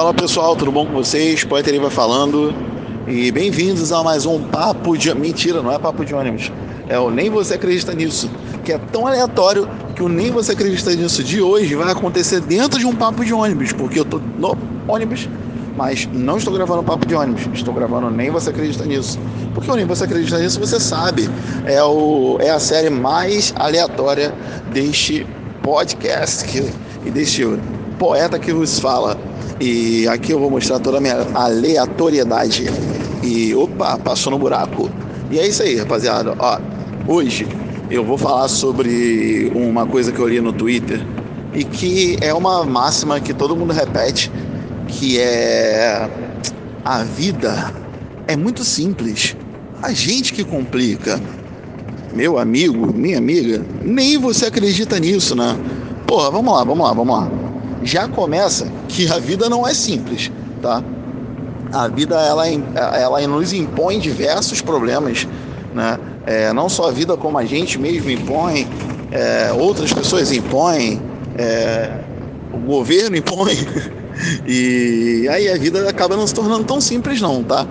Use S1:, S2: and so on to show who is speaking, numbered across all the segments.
S1: Fala pessoal, tudo bom com vocês? Poeter vai falando e bem-vindos a mais um Papo de. Mentira, não é Papo de ônibus. É o Nem Você Acredita Nisso, que é tão aleatório que o Nem Você Acredita Nisso de hoje vai acontecer dentro de um Papo de ônibus, porque eu tô no ônibus, mas não estou gravando Papo de ônibus, estou gravando Nem Você Acredita Nisso. Porque o Nem Você Acredita Nisso, você sabe, é, o, é a série mais aleatória deste podcast que, e deste poeta que vos fala. E aqui eu vou mostrar toda a minha aleatoriedade. E opa, passou no buraco. E é isso aí, rapaziada. Ó, hoje eu vou falar sobre uma coisa que eu li no Twitter e que é uma máxima que todo mundo repete, que é a vida é muito simples. A gente que complica. Meu amigo, minha amiga, nem você acredita nisso, né? Porra, vamos lá, vamos lá, vamos lá já começa que a vida não é simples, tá? A vida ela, ela nos impõe diversos problemas, né? É, não só a vida como a gente mesmo impõe, é, outras pessoas impõem, é, o governo impõe, e aí a vida acaba não se tornando tão simples não, tá?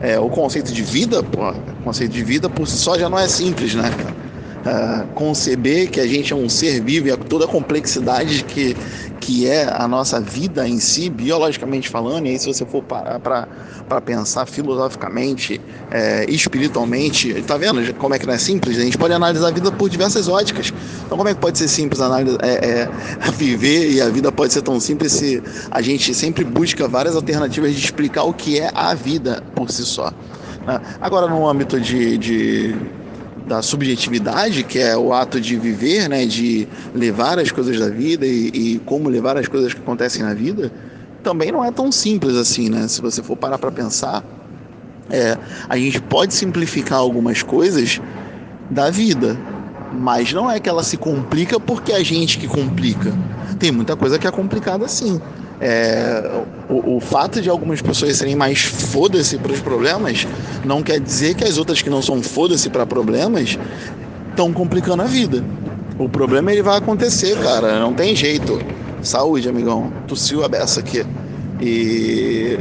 S1: É, o conceito de vida, pô, o conceito de vida por si só já não é simples, né? Uh, conceber que a gente é um ser vivo e toda a complexidade que, que é a nossa vida em si, biologicamente falando, e aí se você for para pensar filosoficamente, é, espiritualmente, tá vendo como é que não é simples? A gente pode analisar a vida por diversas óticas. Então como é que pode ser simples analisar, é, é, viver e a vida pode ser tão simples se a gente sempre busca várias alternativas de explicar o que é a vida por si só. Né? Agora no âmbito de, de da subjetividade, que é o ato de viver, né, de levar as coisas da vida e, e, como levar as coisas que acontecem na vida, também não é tão simples assim, né? Se você for parar para pensar, é, a gente pode simplificar algumas coisas da vida, mas não é que ela se complica porque é a gente que complica. Tem muita coisa que é complicada sim. É, o, o, fato de algumas pessoas serem mais foda-se para os problemas não quer dizer que as outras que não são foda-se para problemas estão complicando a vida. O problema ele vai acontecer, cara, não tem jeito. Saúde, amigão. Tossiu a beça aqui. E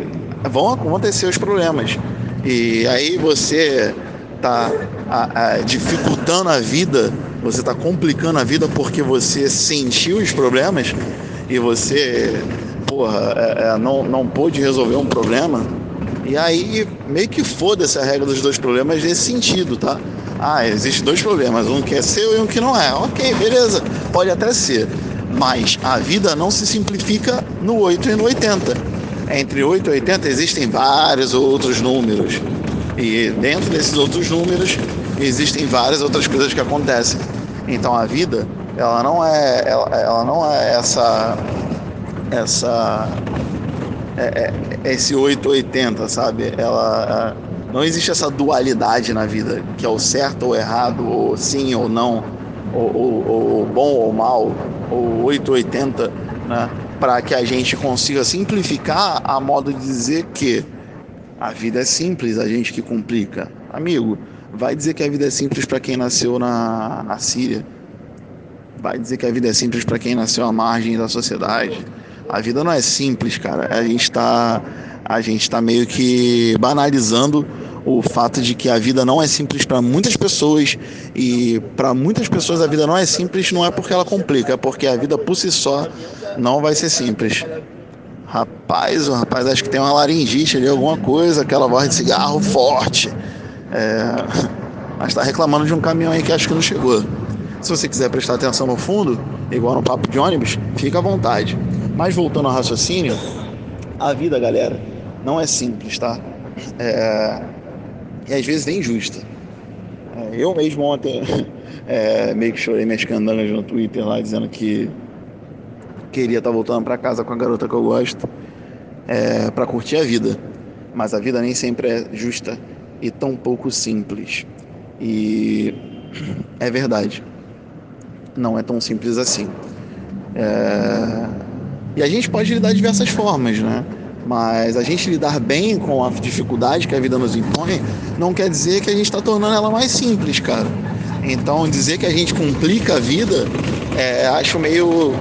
S1: vão acontecer os problemas. E aí você tá a, a, dificultando a vida, você tá complicando a vida porque você sentiu os problemas e você porra, é, é, não, não pôde resolver um problema. E aí, meio que foda-se a regra dos dois problemas nesse sentido, tá? Ah, existe dois problemas, um que é seu e um que não é. Ok, beleza, pode até ser. Mas a vida não se simplifica no 8 e no 80. Entre 8 e 80 existem vários outros números. E dentro desses outros números existem várias outras coisas que acontecem. Então a vida, ela não é, ela, ela não é essa essa é, é, esse 880, sabe? Ela não existe essa dualidade na vida, que é o certo ou errado, ou sim ou não, ou, ou, ou bom ou mal, ou 880, né? Para que a gente consiga simplificar a modo de dizer que a vida é simples, a gente que complica. Amigo, vai dizer que a vida é simples para quem nasceu na, na Síria. Vai dizer que a vida é simples para quem nasceu à margem da sociedade a vida não é simples, cara. A gente está a gente está meio que banalizando o fato de que a vida não é simples para muitas pessoas e para muitas pessoas a vida não é simples não é porque ela complica, é porque a vida por si só não vai ser simples. Rapaz, o rapaz acho que tem uma laringite ali, alguma coisa, aquela voz de cigarro forte. É... Mas está reclamando de um caminhão aí que acho que não chegou. Se você quiser prestar atenção no fundo, igual no papo de ônibus, fica à vontade. Mas voltando ao raciocínio, a vida, galera, não é simples, tá? É... E às vezes nem justa. É, eu mesmo ontem é, meio que chorei minhas candangas no Twitter lá, dizendo que queria estar tá voltando para casa com a garota que eu gosto é, para curtir a vida. Mas a vida nem sempre é justa e tão pouco simples. E é verdade. Não é tão simples assim. É... E a gente pode lidar de diversas formas, né? Mas a gente lidar bem com a dificuldade que a vida nos impõe não quer dizer que a gente está tornando ela mais simples, cara. Então, dizer que a gente complica a vida, é, acho meio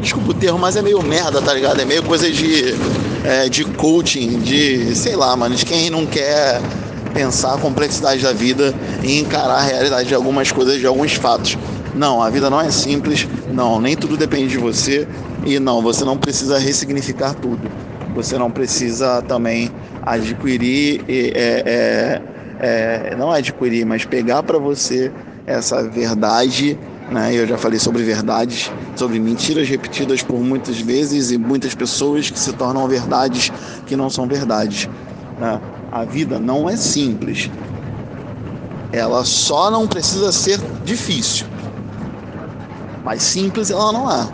S1: desculpa o termo, mas é meio merda, tá ligado? É meio coisa de, é, de coaching, de sei lá, mano, de quem não quer pensar a complexidade da vida e encarar a realidade de algumas coisas, de alguns fatos. Não, a vida não é simples, não, nem tudo depende de você e não, você não precisa ressignificar tudo. Você não precisa também adquirir, é, é, é, não adquirir, mas pegar para você essa verdade. Né? Eu já falei sobre verdades, sobre mentiras repetidas por muitas vezes e muitas pessoas que se tornam verdades que não são verdades. Né? A vida não é simples. Ela só não precisa ser difícil. Mas simples ela não é.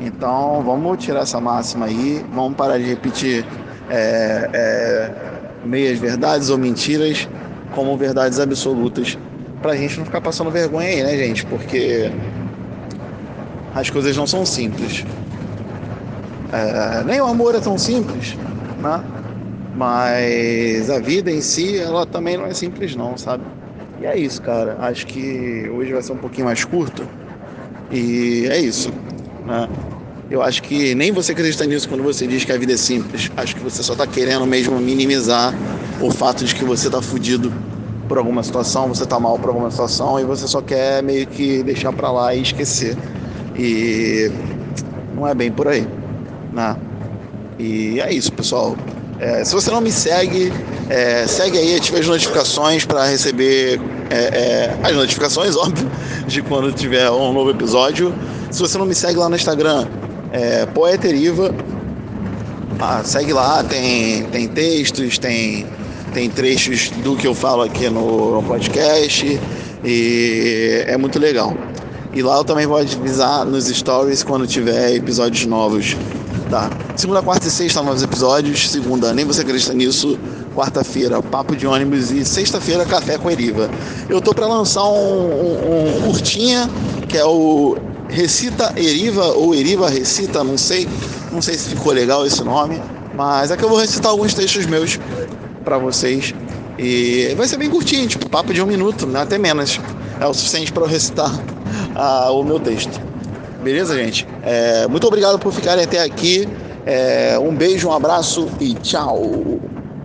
S1: Então vamos tirar essa máxima aí, vamos parar de repetir é, é, meias verdades ou mentiras como verdades absolutas, para a gente não ficar passando vergonha aí, né, gente? Porque as coisas não são simples. É, nem o amor é tão simples, né? Mas a vida em si, ela também não é simples não, sabe? E é isso, cara. Acho que hoje vai ser um pouquinho mais curto. E é isso. Né? Eu acho que nem você acredita nisso quando você diz que a vida é simples. Acho que você só está querendo mesmo minimizar o fato de que você está fudido por alguma situação, você está mal por alguma situação e você só quer meio que deixar para lá e esquecer. E não é bem por aí, né? E é isso, pessoal. É, se você não me segue, é, segue aí, ative as notificações para receber é, é, as notificações, óbvio, de quando tiver um novo episódio. Se você não me segue lá no Instagram, é Poeteriva, ah, segue lá, tem, tem textos, tem, tem trechos do que eu falo aqui no, podcast e é muito legal. E lá eu também vou avisar nos stories quando tiver episódios novos. Tá. Segunda, quarta e sexta, novos episódios. Segunda, nem você acredita nisso. Quarta-feira, papo de ônibus. E sexta-feira, café com Eriva. Eu tô para lançar um, um, um curtinha, que é o Recita Eriva, ou Eriva Recita, não sei. Não sei se ficou legal esse nome. Mas é que eu vou recitar alguns textos meus para vocês. E vai ser bem curtinho, tipo, papo de um minuto, né? até menos. É o suficiente para eu recitar o meu texto. Beleza, gente? É, muito obrigado por ficarem até aqui. É, um beijo, um abraço e tchau!